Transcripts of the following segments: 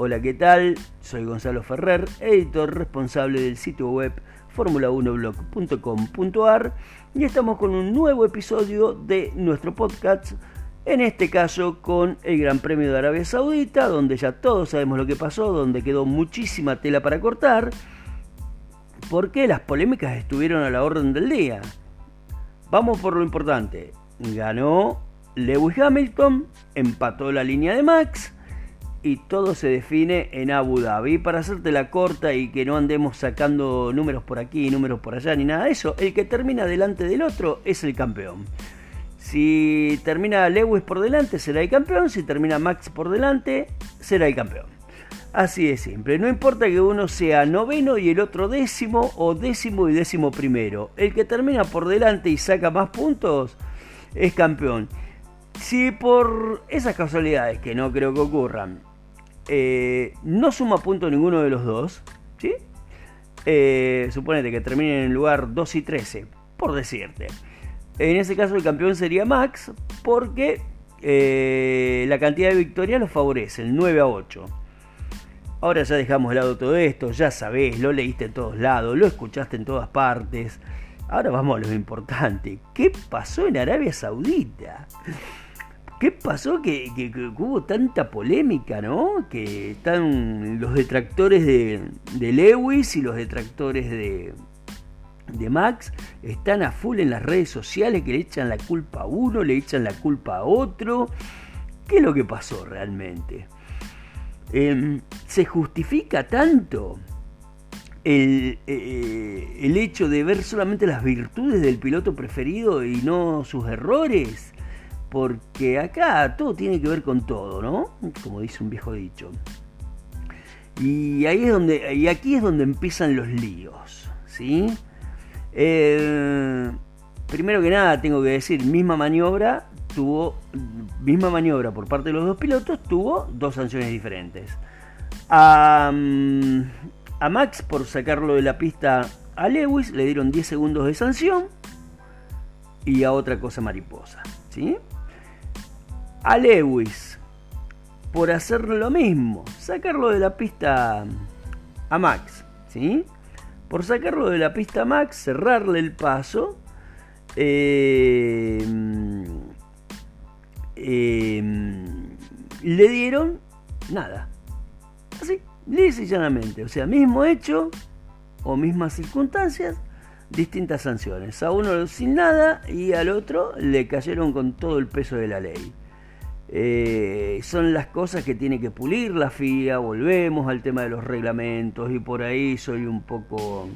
Hola, ¿qué tal? Soy Gonzalo Ferrer, editor responsable del sitio web formula1blog.com.ar y estamos con un nuevo episodio de nuestro podcast, en este caso con el Gran Premio de Arabia Saudita, donde ya todos sabemos lo que pasó, donde quedó muchísima tela para cortar, porque las polémicas estuvieron a la orden del día. Vamos por lo importante. Ganó Lewis Hamilton, empató la línea de Max, y todo se define en Abu Dhabi. Para hacerte la corta y que no andemos sacando números por aquí y números por allá ni nada de eso, el que termina delante del otro es el campeón. Si termina Lewis por delante, será el campeón. Si termina Max por delante, será el campeón. Así de simple. No importa que uno sea noveno y el otro décimo o décimo y décimo primero. El que termina por delante y saca más puntos es campeón. Si por esas casualidades, que no creo que ocurran, eh, no suma punto ninguno de los dos, ¿sí? Eh, suponete que terminen en el lugar 2 y 13, por decirte. En ese caso el campeón sería Max, porque eh, la cantidad de victorias lo favorece, el 9 a 8. Ahora ya dejamos de lado todo esto, ya sabés, lo leíste en todos lados, lo escuchaste en todas partes. Ahora vamos a lo importante. ¿Qué pasó en Arabia Saudita? ¿Qué pasó? Que, hubo tanta polémica, ¿no? Que están los detractores de, Lewis y los detractores de, de Max están a full en las redes sociales que le echan la culpa a uno, le echan la culpa a otro. ¿Qué es lo que pasó realmente? Em, ¿Se justifica tanto el, eh, el hecho de ver solamente las virtudes del piloto preferido y no sus errores? Porque acá todo tiene que ver con todo, ¿no? Como dice un viejo dicho. Y ahí es donde, y aquí es donde empiezan los líos, ¿sí? Eh, primero que nada tengo que decir, misma maniobra tuvo, misma maniobra por parte de los dos pilotos tuvo dos sanciones diferentes. A, mm, a Max por sacarlo de la pista a Lewis le dieron 10 segundos de sanción y a otra cosa mariposa, ¿sí? A Lewis por hacer lo mismo, sacarlo de la pista a Max, ¿sí? Por sacarlo de la pista a Max, cerrarle el paso, eh, eh, le dieron nada. Así, lisa y llanamente. O sea, mismo hecho o mismas circunstancias, distintas sanciones. A uno sin nada y al otro le cayeron con todo el peso de la ley. Eh, son las cosas que tiene que pulir la FIA, volvemos al tema de los reglamentos y por ahí soy un poco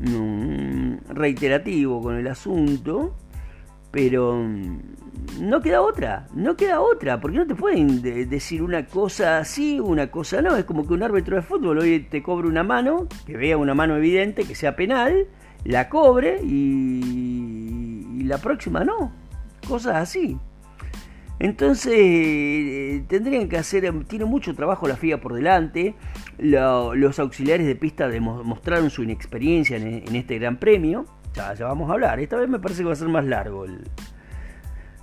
mm, reiterativo con el asunto, pero mm, no queda otra, no queda otra, porque no te pueden decir una cosa así, una cosa no, es como que un árbitro de fútbol hoy te cobre una mano, que vea una mano evidente, que sea penal, la cobre y la próxima no, cosas así. Entonces eh, tendrían que hacer, tiene mucho trabajo la FIA por delante, los auxiliares de pista demostraron su inexperiencia en, este gran premio, ya, ya, vamos a hablar, esta vez me parece que va a ser más largo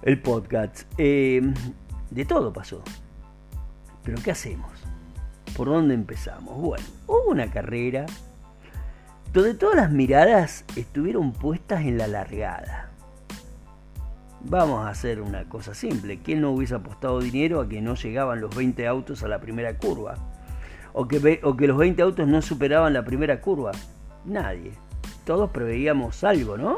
el, podcast. Eh, de todo pasó, pero ¿qué hacemos? ¿Por dónde empezamos? Bueno, hubo una carrera donde todas las miradas estuvieron puestas en la largada Vamos a hacer una cosa simple. ¿Quién no hubiese apostado dinero a que no llegaban los 20 autos a la primera curva? O que, los 20 autos no superaban la primera curva. Nadie. Todos preveíamos algo, ¿no?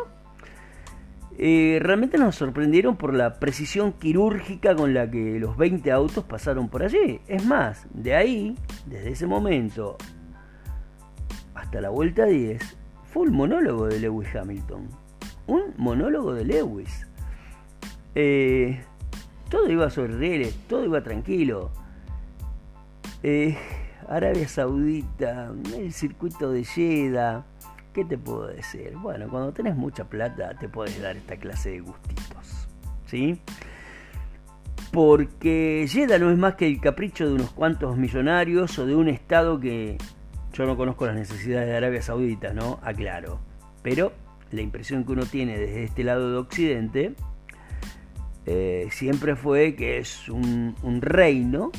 Eh, realmente nos sorprendieron por la precisión quirúrgica con la que los 20 autos pasaron por allí. Es más, de ahí, desde ese momento hasta la vuelta 10, fue un monólogo de Lewis Hamilton. Un monólogo de Lewis. Eh, todo iba sobre rieles, todo iba tranquilo. Eh, Arabia Saudita, el circuito de Jeddah, ¿qué te puedo decir? Bueno, cuando tenés mucha plata te puedes dar esta clase de gustitos, ¿sí? Porque Jeddah no es más que el capricho de unos cuantos millonarios o de un estado que yo no conozco las necesidades de Arabia Saudita, ¿no? Aclaro. Pero la impresión que uno tiene desde este lado de Occidente eh, siempre fue que es un, reino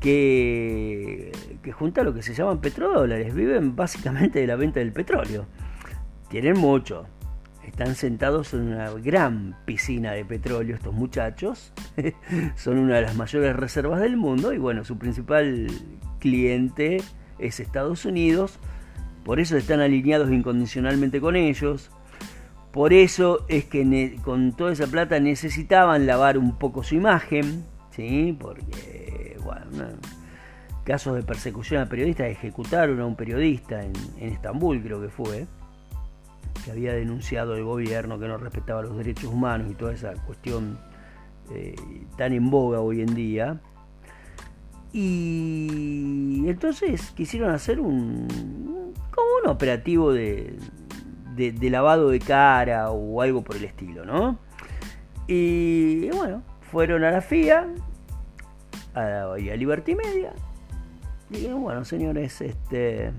que, que junta lo que se llaman petrodólares. Viven básicamente de la venta del petróleo. Tienen mucho. Están sentados en una gran piscina de petróleo estos muchachos. Son una de las mayores reservas del mundo y bueno, su principal cliente es Estados Unidos. Por eso están alineados incondicionalmente con ellos. Por eso es que con toda esa plata necesitaban lavar un poco su imagen, ¿sí? Porque, bueno, casos de persecución a periodistas, ejecutaron a un periodista en, Estambul, creo que fue, que había denunciado el gobierno que no respetaba los derechos humanos y toda esa cuestión eh, tan en boga hoy en día. Y entonces quisieron hacer un como un operativo de, de, lavado de cara o algo por el estilo, ¿no? Y bueno, fueron a la FIA a, y a Liberty Media. Y bueno, señores, este.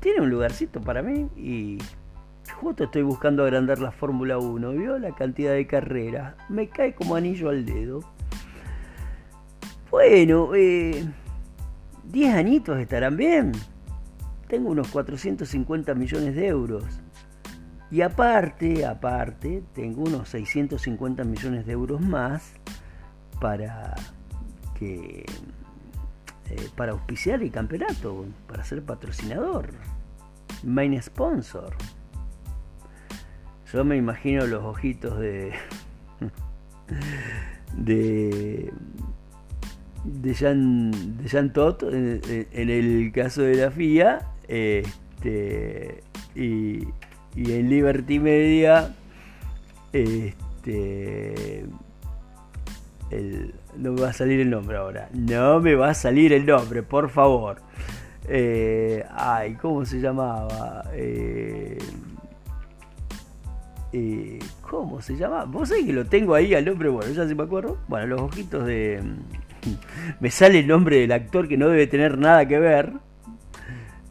Tiene un lugarcito para mí y justo estoy buscando agrandar la Fórmula 1. ¿Vio la cantidad de carreras? Me cae como anillo al dedo. Bueno, eh, 10 añitos estarán bien tengo unos 450 millones de euros. Y aparte, aparte, tengo unos 650 millones de euros más para que eh, para auspiciar el campeonato, para ser patrocinador, main sponsor. Yo me imagino los ojitos de de de Jean, de Jean Tot en, en, el caso de la FIA este, y, en Liberty Media, este, no me va a salir el nombre ahora. No me va a salir el nombre, por favor. Eh, ay, ¿cómo se llamaba? Eh, eh, ¿Cómo se llamaba? Vos sabés que lo tengo ahí al nombre, bueno, ya se me acuerdo. Bueno, los ojitos de. Me sale el nombre del actor que no debe tener nada que ver.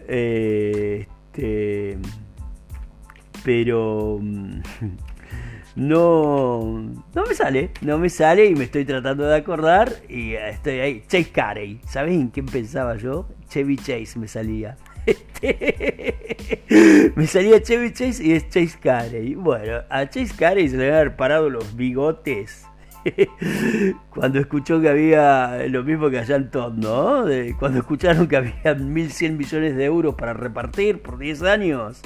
Este, pero mm, no, no me sale, no me sale y me estoy tratando de acordar y estoy ahí. Chase Carey, ¿sabes en quién pensaba yo? Chevy Chase me salía. me salía Chevy Chase y es Chase Carey. Bueno, a Chase Carey se le habían parado los bigotes cuando escuchó que había lo mismo que allá en ¿no? cuando escucharon que había 1.100 millones de euros para repartir por 10 años.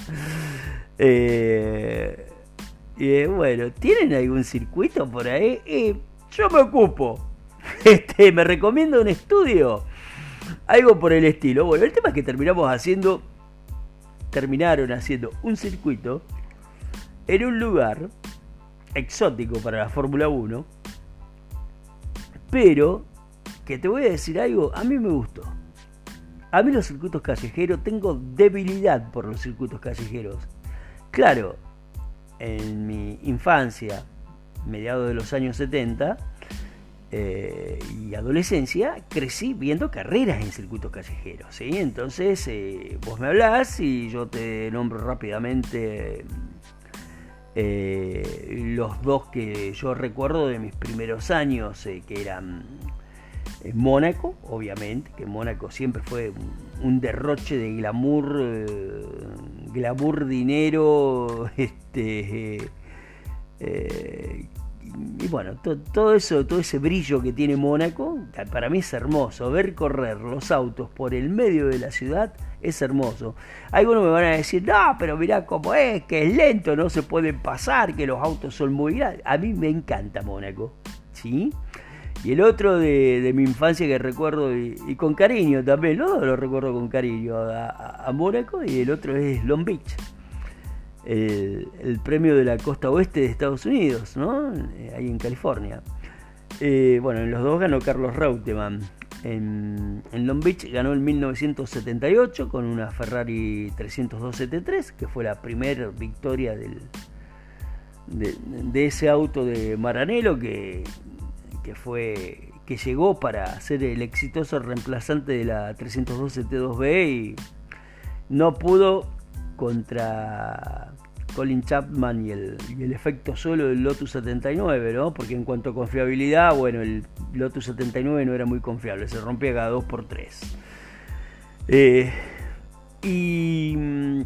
Eh, y bueno, ¿tienen algún circuito por ahí? Y yo me ocupo. Este, me recomiendo un estudio. Algo por el estilo. Bueno, el tema es que terminamos haciendo. Terminaron haciendo un circuito en un lugar exótico para la Fórmula 1 pero, que te voy a decir algo, a mí me gustó. A mí los circuitos callejeros, tengo debilidad por los circuitos callejeros. Claro, en mi infancia, mediados de los años 70 eh, y adolescencia, crecí viendo carreras en circuitos callejeros. ¿sí? Entonces, eh, vos me hablás y yo te nombro rápidamente eh, los dos que yo recuerdo de mis primeros años, eh, que eran en Mónaco, obviamente, que Mónaco siempre fue un, derroche de glamour, eh, glamour, dinero, este, y bueno, todo eso, todo ese brillo que tiene Mónaco, para mí es hermoso. Ver correr los autos por el medio de la ciudad es hermoso. Algunos me van a decir, no, pero mirá cómo es, que es lento, no se pueden pasar, que los autos son muy grandes. A mí me encanta Mónaco, ¿sí? Y el otro de, mi infancia que recuerdo, y, con cariño también, ¿no? Lo recuerdo con cariño a Mónaco, y el otro es Long Beach el, premio de la costa oeste de Estados Unidos, ¿no? Eh, ahí en California. Eh, bueno, en los dos ganó Carlos Reutemann. En, Long Beach ganó en 1978 con una Ferrari 302 GT3, que fue la primera victoria de, ese auto de Maranello que, fue, que llegó para ser el exitoso reemplazante de la 302 GT2B y no pudo contra, Colin Chapman y el, efecto solo del Lotus 79, ¿no? Porque en cuanto a confiabilidad, bueno, el Lotus 79 no era muy confiable, se rompía cada 2x3. Eh, y mm,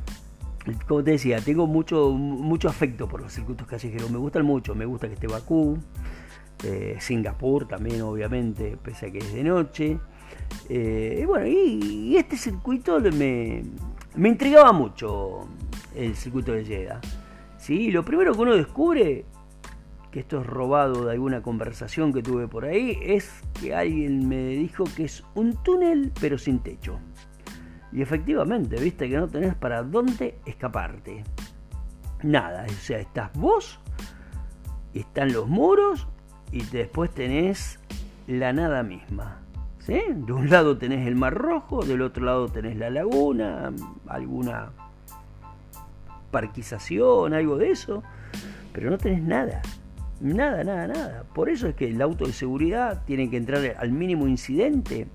como te decía, tengo mucho, mucho afecto por los circuitos callejeros, me gustan mucho, me gusta que esté Bakú, eh, Singapur también obviamente, pese a que es de noche. Eh, y bueno, y, este circuito me, me, intrigaba mucho, el circuito de Jeddah. ¿sí? Lo primero que uno descubre, que esto es robado de alguna conversación que tuve por ahí, es que alguien me dijo que es un túnel pero sin techo. Y efectivamente, viste que no tenés para dónde escaparte. Nada, o sea, estás vos, están los muros y después tenés la nada misma. ¿Sí? De un lado tenés el Mar Rojo, del otro lado tenés la laguna, alguna parquización, algo de eso, pero no tenés nada. Nada, nada, nada. Por eso es que el auto de seguridad tiene que entrar al mínimo incidente.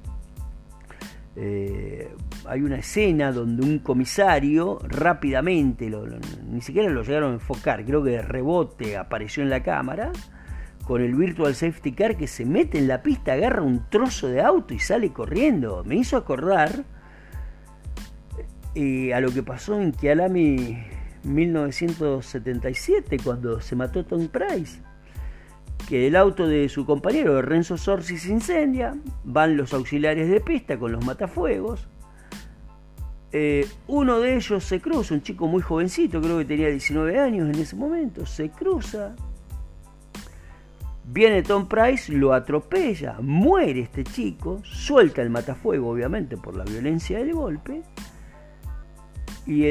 Eh, hay una escena donde un comisario rápidamente, ni siquiera lo llegaron a enfocar, creo que de rebote apareció en la cámara, con el Virtual Safety Car que se mete en la pista, agarra un trozo de auto y sale corriendo. Me hizo acordar eh, a lo que pasó en Kialami 1977 cuando se mató Tom Price. Que el auto de su compañero Renzo Sorsi se incendia, van los auxiliares de pista con los matafuegos. Eh, uno de ellos se cruza, un chico muy jovencito, creo que tenía 19 años en ese momento, se cruza, Viene Tom Price, lo atropella, muere este chico, suelta el matafuego, obviamente, por la violencia del golpe. Y,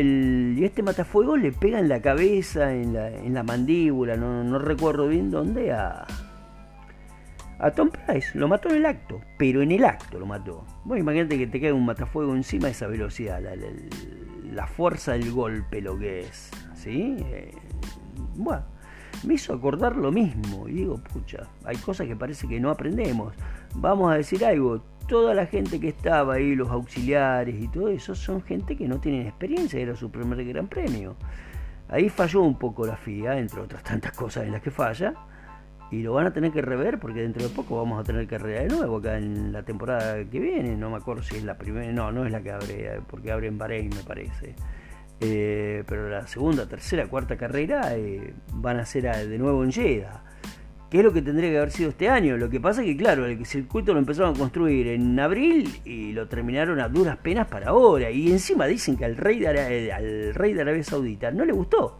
este matafuego le pega en la cabeza, en la, mandíbula, no, recuerdo bien dónde, a, a Tom Price. Lo mató en el acto, pero en el acto lo mató. Bueno, imagínate que te cae un matafuego encima de esa velocidad, la, fuerza del golpe, lo que es. ¿Sí? Eh, bueno me hizo acordar lo mismo. Y digo, pucha, hay cosas que parece que no aprendemos. Vamos a decir algo, toda la gente que estaba ahí, los auxiliares y todo eso, son gente que no tienen experiencia, era su primer gran premio. Ahí falló un poco la FIA, entre otras tantas cosas en las que falla, y lo van a tener que rever porque dentro de poco vamos a tener carrera de nuevo acá en la temporada que viene. No me acuerdo si es la primera, no, no es la que abre, porque abre en Bahrein, me parece. Eh, pero la segunda, tercera, cuarta carrera eh, van a ser de nuevo en Jeddah. ¿Qué es lo que tendría que haber sido este año? Lo que pasa es que, claro, el circuito lo empezaron a construir en abril y lo terminaron a duras penas para ahora. Y encima dicen que al rey de, al rey de Arabia Saudita no le gustó.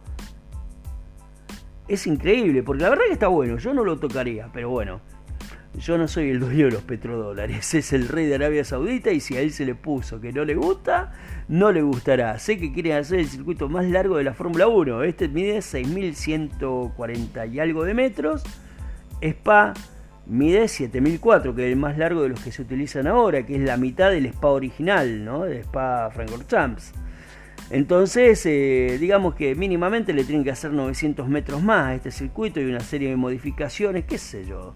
Es increíble, porque la verdad que está bueno, yo no lo tocaría, pero bueno, yo no soy el dueño de los petrodólares, es el rey de Arabia Saudita y si a él se le puso que no le gusta, no le gustará. Sé que quieren hacer el circuito más largo de la Fórmula 1, este mide 6.140 y algo de metros, Spa mide 7.004, que es el más largo de los que se utilizan ahora, que es la mitad del Spa original, ¿no? del Spa Francorchamps. Entonces, eh, digamos que mínimamente le tienen que hacer 900 metros más a este circuito y una serie de modificaciones, qué sé yo.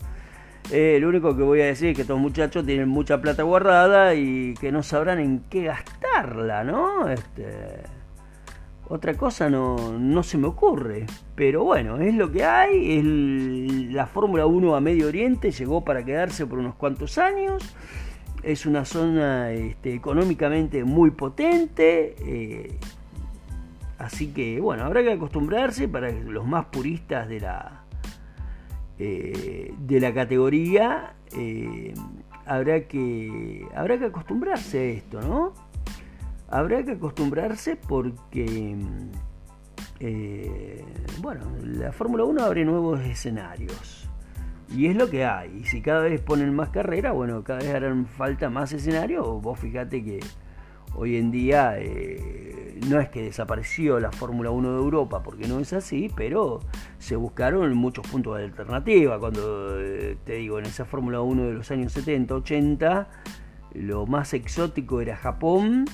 Eh, lo único que voy a decir es que estos muchachos tienen mucha plata guardada y que no sabrán en qué gastarla, ¿no? Este, otra cosa no, se me ocurre. Pero bueno, es lo que hay. la Fórmula 1 a Medio Oriente llegó para quedarse por unos cuantos años. Es una zona este, económicamente muy potente. Eh, así que bueno, habrá que acostumbrarse para los más puristas de la, eh, de la categoría, eh, habrá, que, habrá que acostumbrarse a esto, ¿no? Habrá que acostumbrarse porque, eh, bueno, la Fórmula 1 abre nuevos escenarios. Y es lo que hay. Y si cada vez ponen más carrera, bueno, cada vez harán falta más escenarios. Vos fíjate que hoy en día no es que desapareció la Fórmula 1 de Europa, porque no es así, pero se buscaron muchos puntos de alternativa. Cuando eh, te digo, en esa Fórmula 1 de los años 70, 80, lo más exótico era Japón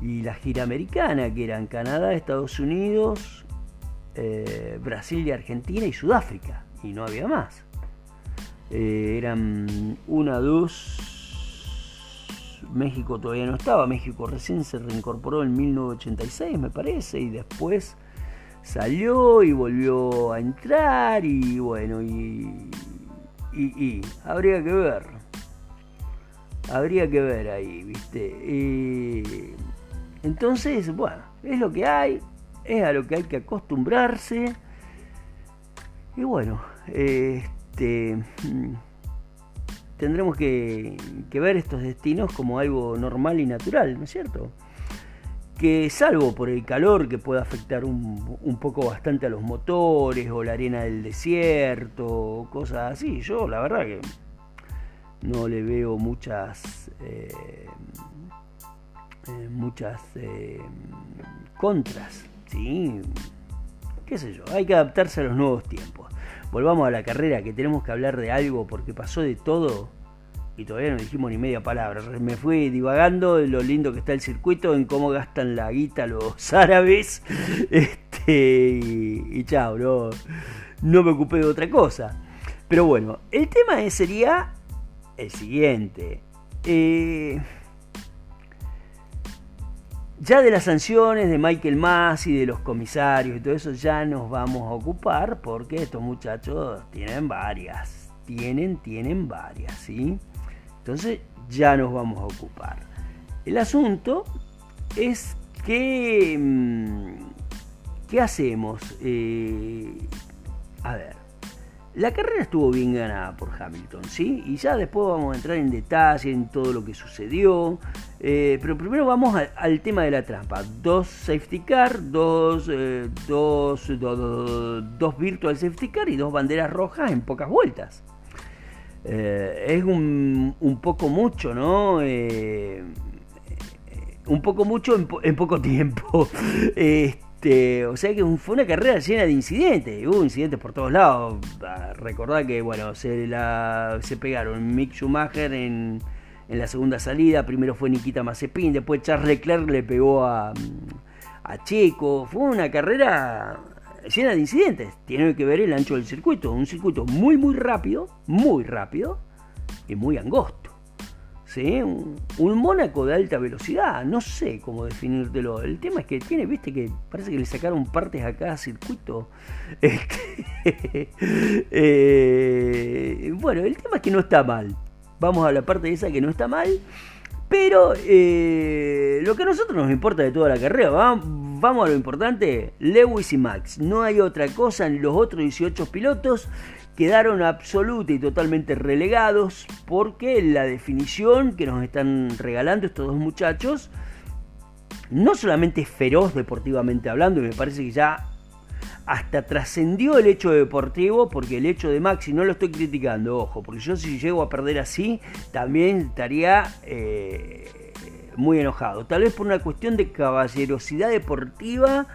y la gira americana, que eran Canadá, Estados Unidos, eh, Brasil y Argentina y Sudáfrica, y no había más. eran una, dos, México todavía no estaba, México recién se reincorporó en 1986 me parece y después salió y volvió a entrar y bueno, y, y, habría que ver. Habría que ver ahí, ¿viste? entonces, bueno, es lo que hay, es a lo que hay que acostumbrarse. Y bueno, este tendremos que, ver estos destinos como algo normal y natural, ¿no es cierto? Que salvo por el calor que pueda afectar un, poco bastante a los motores o la arena del desierto, cosas así, yo la verdad que no le veo muchas eh, eh, muchas eh, contras, ¿sí? qué sé yo, hay que adaptarse a los nuevos tiempos volvamos a la carrera, que tenemos que hablar de algo porque pasó de todo y todavía no dijimos ni media palabra. Me fui divagando de lo lindo que está el circuito, en cómo gastan la guita los árabes. Este, y, chao, no, no me ocupé de otra cosa. Pero bueno, el tema sería el siguiente. Eh, ya de las sanciones de Michael Mass y de los comisarios y todo eso ya nos vamos a ocupar porque estos muchachos tienen varias, tienen, tienen varias, ¿sí? Entonces ya nos vamos a ocupar. El asunto es que, mm, ¿qué hacemos? Eh, a ver, la carrera estuvo bien ganada por Hamilton, ¿sí? Y ya después vamos a entrar en detalle en todo lo que sucedió. Eh, pero primero vamos al tema de la trampa. Dos safety car, dos, eh, dos, dos, virtual safety car y dos banderas rojas en pocas vueltas. Eh, es un, un, poco mucho, ¿no? un poco mucho en, en poco tiempo. este, este, o sea que fue una carrera llena de incidentes, hubo incidentes por todos lados. Ah, recordad que bueno, se, pegaron Mick Schumacher en, en la segunda salida, primero fue Nikita Mazepin, después Charles Leclerc le pegó a, a Checo, fue una carrera llena de incidentes, tiene que ver el ancho del circuito, un circuito muy muy rápido, muy rápido y muy angosto. Un, Mónaco de alta velocidad, no sé cómo definírtelo. El tema es que tiene, viste, que parece que le sacaron partes a cada circuito. Este, eh, bueno, el tema es que no está mal. Vamos a la parte de esa que no está mal. Pero eh, lo que a nosotros nos importa de toda la carrera, vamos a lo importante, Lewis y Max. No hay otra cosa en los otros 18 pilotos quedaron absoluta y totalmente relegados porque la definición que nos están regalando estos dos muchachos no solamente es feroz deportivamente hablando, y me parece que ya hasta trascendió el hecho deportivo, porque el hecho de Maxi no lo estoy criticando, ojo, porque yo si llego a perder así, también estaría eh, muy enojado. Tal vez por una cuestión de caballerosidad deportiva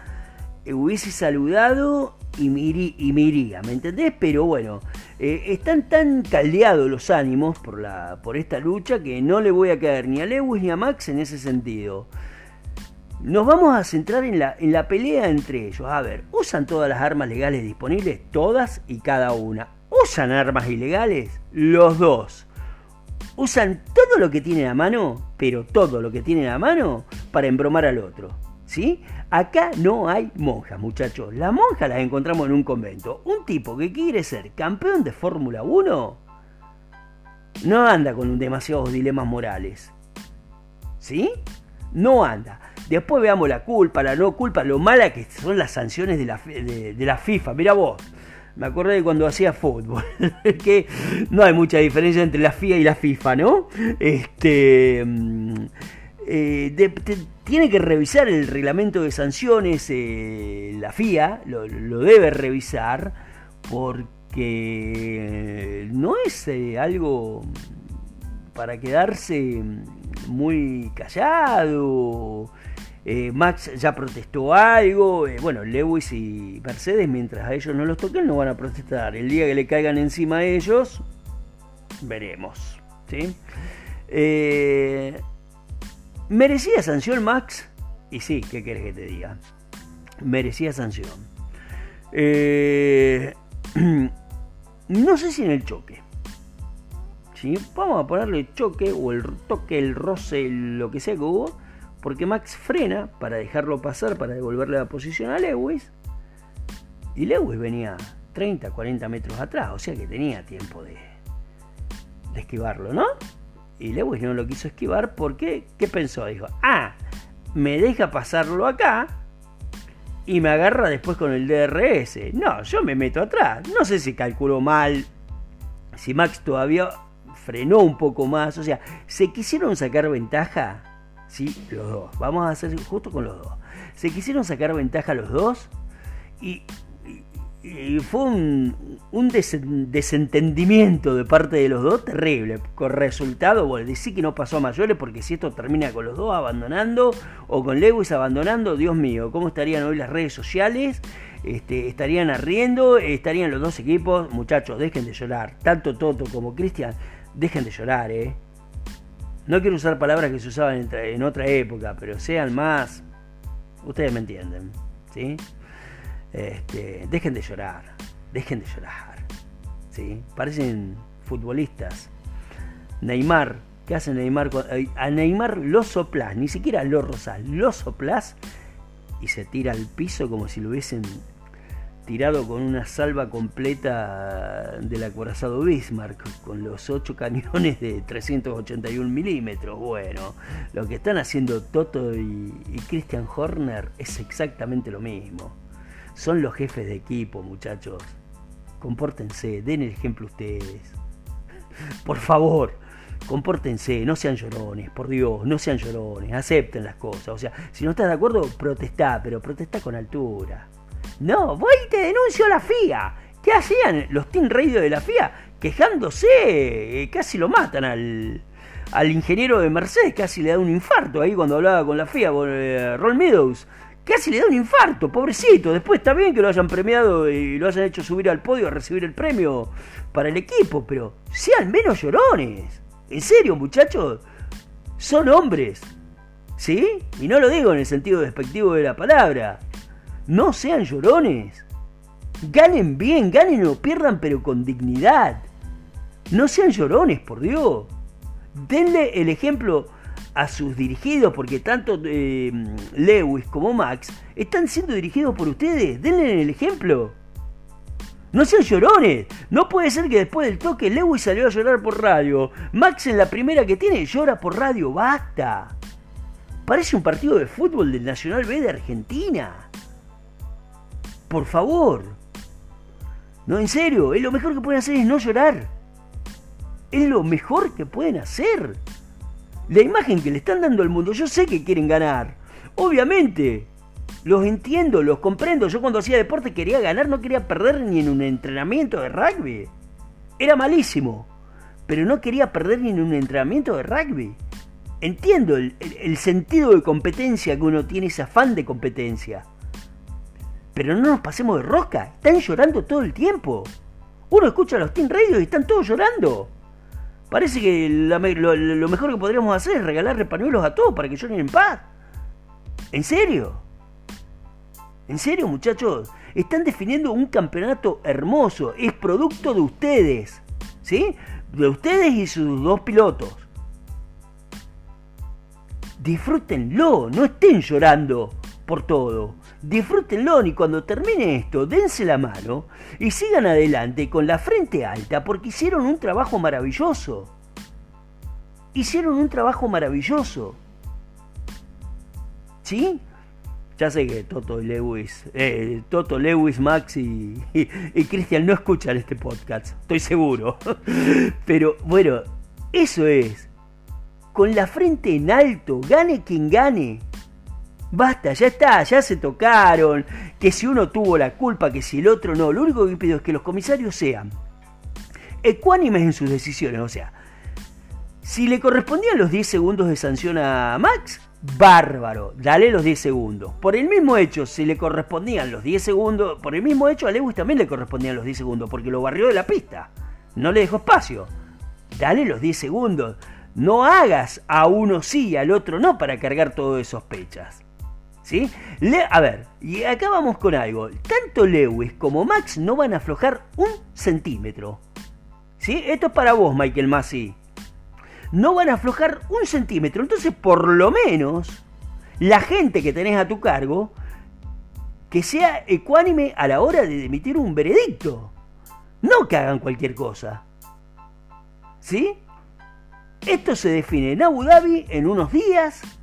hubiese saludado y me, iría, ¿me entendés? Pero bueno, eh, están tan caldeados los ánimos por, la, por esta lucha que no le voy a caer ni a Lewis ni a Max en ese sentido. Nos vamos a centrar en la, en la pelea entre ellos. A ver, ¿usan todas las armas legales disponibles? Todas y cada una. ¿Usan armas ilegales? Los dos. Usan todo lo que tienen a mano, pero todo lo que tienen a mano para embromar al otro. ¿Sí? Acá no hay monjas, muchachos. Las monjas las encontramos en un convento. Un tipo que quiere ser campeón de Fórmula 1 no anda con demasiados dilemas morales. ¿Sí? No anda. Después veamos la culpa, la no culpa, lo mala que son las sanciones de la, de, la FIFA. Mira vos, me acordé de cuando hacía fútbol, que no hay mucha diferencia entre la FIA y la FIFA, ¿no? Este, eh, tiene que revisar el reglamento de sanciones, eh, la FIA lo, debe revisar porque no es eh, algo para quedarse muy callado. Max ya protestó algo, bueno, Lewis y Mercedes, mientras a ellos no los toquen, no van a protestar. El día que le caigan encima a ellos, veremos. ¿sí? ¿Merecía sanción Max? Y sí, ¿qué querés que te diga? Merecía sanción. Eh, no sé si en el choque. ¿Sí? Vamos a ponerle choque o el toque, el roce, lo que sea que hubo. Porque Max frena para dejarlo pasar, para devolverle la posición a Lewis. Y Lewis venía 30, 40 metros atrás, o sea que tenía tiempo de, de esquivarlo, ¿no? Y Lewis no lo quiso esquivar porque, ¿qué pensó? Dijo, ah, me deja pasarlo acá y me agarra después con el DRS. No, yo me meto atrás. No sé si calculó mal, si Max todavía frenó un poco más. O sea, se quisieron sacar ventaja, sí, los dos. Vamos a hacer justo con los dos. Se quisieron sacar ventaja los dos y y fue un, desentendimiento de parte de los dos terrible. Con resultado, bueno, decir que no pasó a mayores, porque si esto termina con los dos abandonando o con Lewis abandonando, Dios mío, ¿cómo estarían hoy las redes sociales? Este, estarían arriendo, estarían los dos equipos. Muchachos, dejen de llorar. Tanto Toto como Cristian, dejen de llorar, ¿eh? No quiero usar palabras que se usaban en otra época, pero sean más. Ustedes me entienden, ¿sí? Este, dejen de llorar, dejen de llorar. ¿sí? Parecen futbolistas. Neymar, ¿qué hace Neymar? A Neymar lo soplás, ni siquiera lo rosas, lo soplás y se tira al piso como si lo hubiesen tirado con una salva completa del acorazado Bismarck, con los 8 cañones de 381 milímetros. Bueno, lo que están haciendo Toto y Christian Horner es exactamente lo mismo. Son los jefes de equipo, muchachos. Compórtense, den el ejemplo ustedes. Por favor, compórtense, no sean llorones, por Dios, no sean llorones, acepten las cosas. O sea, si no estás de acuerdo, protestá, pero protestá con altura. No, voy y te denuncio a la FIA. ¿Qué hacían los Team Radio de la FIA? Quejándose, eh, casi lo matan al, al ingeniero de Mercedes, casi le da un infarto ahí cuando hablaba con la FIA, con eh, Roll Meadows casi le da un infarto, pobrecito. Después está bien que lo hayan premiado y lo hayan hecho subir al podio a recibir el premio para el equipo, pero sean menos llorones. En serio, muchachos, son hombres. ¿Sí? Y no lo digo en el sentido despectivo de la palabra. No sean llorones. Ganen bien, ganen o pierdan, pero con dignidad. No sean llorones, por Dios. Denle el ejemplo a sus dirigidos, porque tanto eh, Lewis como Max están siendo dirigidos por ustedes. Denle el ejemplo. No sean llorones. No puede ser que después del toque Lewis salió a llorar por radio. Max en la primera que tiene llora por radio. Basta. Parece un partido de fútbol del Nacional B de Argentina. Por favor. No, en serio. Es lo mejor que pueden hacer es no llorar. Es lo mejor que pueden hacer la imagen que le están dando al mundo, yo sé que quieren ganar. Obviamente. Los entiendo, los comprendo. Yo cuando hacía deporte quería ganar, no quería perder ni en un entrenamiento de rugby. Era malísimo. Pero no quería perder ni en un entrenamiento de rugby. Entiendo el, sentido de competencia que uno tiene, ese afán de competencia. Pero no nos pasemos de rosca. Están llorando todo el tiempo. Uno escucha a los Team Radio y están todos llorando. Parece que lo, mejor que podríamos hacer es regalarle pañuelos a todos para que lloren en paz. ¿En serio? ¿En serio, muchachos? Están definiendo un campeonato hermoso. Es producto de ustedes. ¿Sí? De ustedes y sus dos pilotos. Disfrútenlo, no estén llorando por todo. Disfrútenlo y cuando termine esto, dense la mano y sigan adelante con la frente alta porque hicieron un trabajo maravilloso. Hicieron un trabajo maravilloso. ¿Sí? Ya sé que Toto Lewis, eh, Toto Lewis, Max y, y, Cristian no escuchan este podcast, estoy seguro. Pero bueno, eso es. Con la frente en alto, gane quien gane. Basta, ya está, ya se tocaron, que si uno tuvo la culpa, que si el otro no. Lo único que pido es que los comisarios sean ecuánimes en sus decisiones. O sea, si le correspondían los 10 segundos de sanción a Max, bárbaro, dale los 10 segundos. Por el mismo hecho, si le correspondían los 10 segundos, por el mismo hecho a Lewis también le correspondían los 10 segundos, porque lo barrió de la pista. No le dejó espacio. Dale los 10 segundos. No hagas a uno sí y al otro no para cargar todo de sospechas. ¿Sí? a ver, y acá vamos con algo. Tanto Lewis como Max no van a aflojar un centímetro. ¿Sí? Esto es para vos, Michael Massey. No van a aflojar un centímetro. Entonces, por lo menos, la gente que tenés a tu cargo que sea ecuánime a la hora de emitir un veredicto. No que hagan cualquier cosa. ¿Sí? Esto se define en Abu Dhabi en unos días.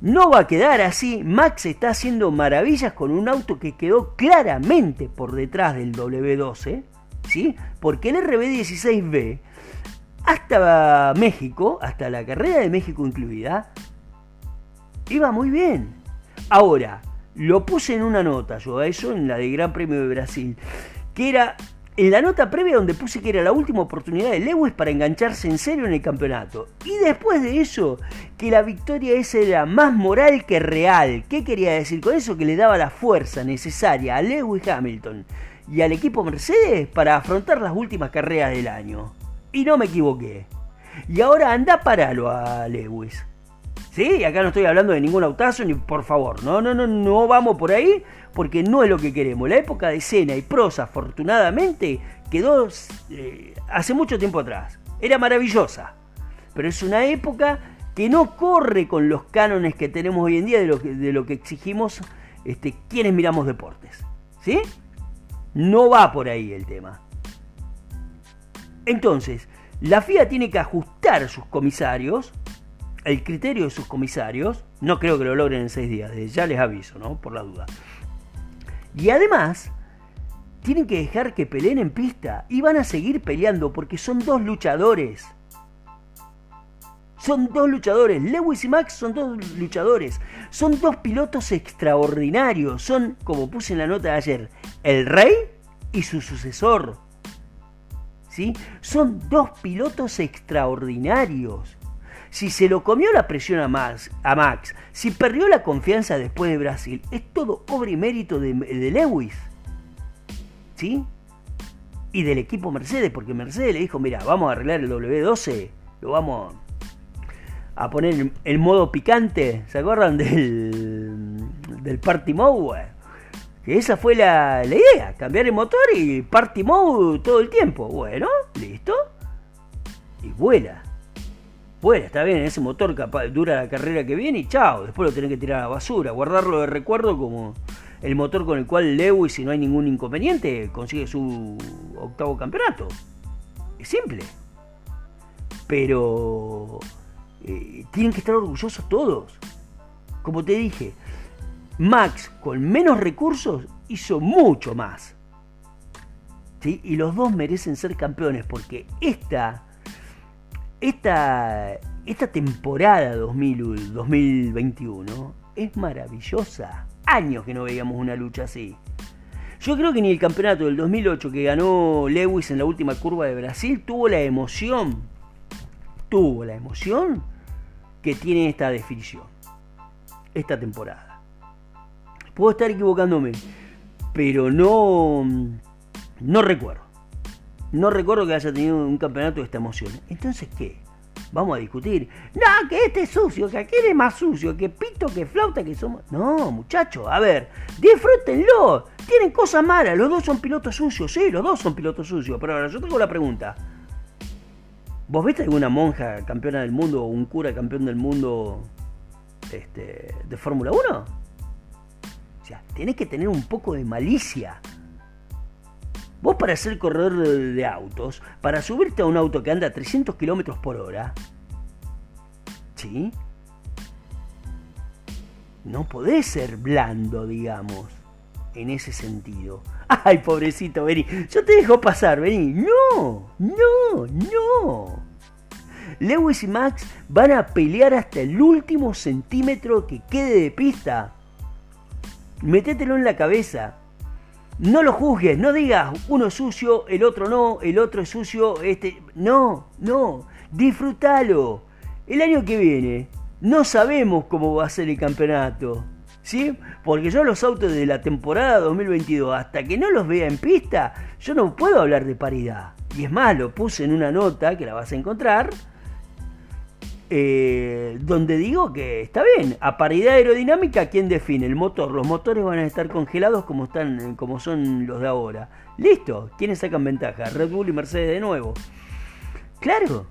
No va a quedar así. Max está haciendo maravillas con un auto que quedó claramente por detrás del W12. ¿Sí? Porque el RB16B hasta México, hasta la carrera de México incluida, iba muy bien. Ahora, lo puse en una nota yo a eso, en la de Gran Premio de Brasil, que era en la nota previa donde puse que era la última oportunidad de Lewis para engancharse en serio en el campeonato. Y después de eso, que la victoria esa era más moral que real. ¿Qué quería decir con eso? Que le daba la fuerza necesaria a Lewis Hamilton y al equipo Mercedes para afrontar las últimas carreras del año. Y no me equivoqué. Y ahora anda paralo a Lewis. ¿Sí? Acá no estoy hablando de ningún autazo, ni por favor. No, no, no, no vamos por ahí, porque no es lo que queremos. La época de Cena y Prosa, afortunadamente, quedó eh, hace mucho tiempo atrás. Era maravillosa. Pero es una época que no corre con los cánones que tenemos hoy en día de lo que, exigimos este, quienes miramos deportes. ¿Sí? No va por ahí el tema. Entonces, la FIA tiene que ajustar sus comisarios, el criterio de sus comisarios, no creo que lo logren en seis días, ya les aviso, ¿no? Por la duda. Y además, tienen que dejar que peleen en pista y van a seguir peleando porque son dos luchadores. Son dos luchadores. Lewis y Max son dos luchadores. Son dos pilotos extraordinarios. Son, como puse en la nota de ayer, el rey y su sucesor. Son dos pilotos extraordinarios. Si se lo comió la presión a Max, a Max, si perdió la confianza después de Brasil, es todo obra y mérito de, Lewis. ¿Sí? Y del equipo Mercedes, porque Mercedes le dijo, mira, vamos a arreglar el W12, lo vamos a poner en modo picante. ¿Se acuerdan del, del Party Mode? esa fue la, idea, cambiar el motor y party mode todo el tiempo. Bueno, listo. Y vuela. Vuela, está bien, ese motor dura la carrera que viene y chao. Después lo tenés que tirar a la basura, guardarlo de recuerdo como el motor con el cual Lewis, si no hay ningún inconveniente, consigue su octavo campeonato. Es simple. Pero eh, tienen que estar orgullosos todos. Como te dije, Max, con menos recursos, hizo mucho más. ¿Sí? Y los dos merecen ser campeones porque esta, esta, esta temporada 2000, 2021 es maravillosa. Años que no veíamos una lucha así. Yo creo que ni el campeonato del 2008 que ganó Lewis en la última curva de Brasil tuvo la emoción, tuvo la emoción que tiene esta definición, esta temporada. Puedo estar equivocándome, pero no, no recuerdo. No recuerdo que haya tenido un campeonato de esta emoción. Entonces, ¿qué? Vamos a discutir. No, que este es sucio, que aquel es más sucio, que pito, que flauta, que somos. No, muchachos, a ver, disfrútenlo. Tienen cosas malas. Los dos son pilotos sucios, sí, los dos son pilotos sucios. Pero ahora yo tengo la pregunta. ¿Vos viste alguna monja campeona del mundo o un cura campeón del mundo este, de Fórmula 1? O sea, tenés que tener un poco de malicia. Vos para ser corredor de, autos, para subirte a un auto que anda a 300 kilómetros por hora, ¿sí? No podés ser blando, digamos, en ese sentido. Ay, pobrecito, vení, yo te dejo pasar, vení. No, no, no. Lewis y Max van a pelear hasta el último centímetro que quede de pista. Métetelo en la cabeza. No lo juzgues, no digas uno es sucio, el otro no, el otro es sucio, este. No, no, disfrútalo. El año que viene no sabemos cómo va a ser el campeonato. ¿Sí? Porque yo los autos de la temporada 2022, hasta que no los vea en pista, yo no puedo hablar de paridad. Y es más, lo puse en una nota que la vas a encontrar eh, donde digo que está bien, a paridad aerodinámica, ¿quién define? El motor. Los motores van a estar congelados como, están, como son los de ahora. Listo, ¿quiénes sacan ventaja? Red Bull y Mercedes de nuevo. Claro.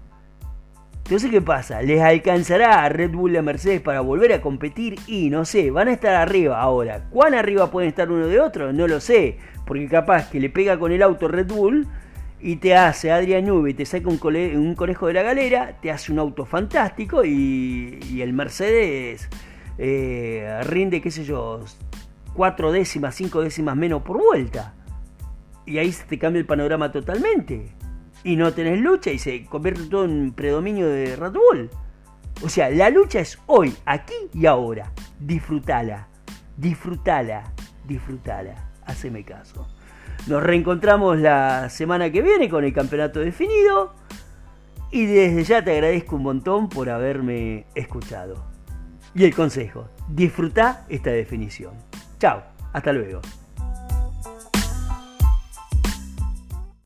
Entonces, ¿qué pasa? ¿Les alcanzará a Red Bull y a Mercedes para volver a competir? Y no sé, van a estar arriba ahora. ¿Cuán arriba pueden estar uno de otro? No lo sé. Porque capaz que le pega con el auto Red Bull y te hace Adrian Newey, te saca un, un, conejo de la galera, te hace un auto fantástico y, el Mercedes eh, rinde, qué sé yo, cuatro décimas, cinco décimas menos por vuelta. Y ahí se te cambia el panorama totalmente y no tenés lucha y se convierte todo en predominio de Red Bull. O sea, la lucha es hoy, aquí y ahora. Disfrutala, disfrutala, disfrutala. Haceme caso. Nos reencontramos la semana que viene con el campeonato definido. Y desde ya te agradezco un montón por haberme escuchado. Y el consejo, disfruta esta definición. Chao, hasta luego.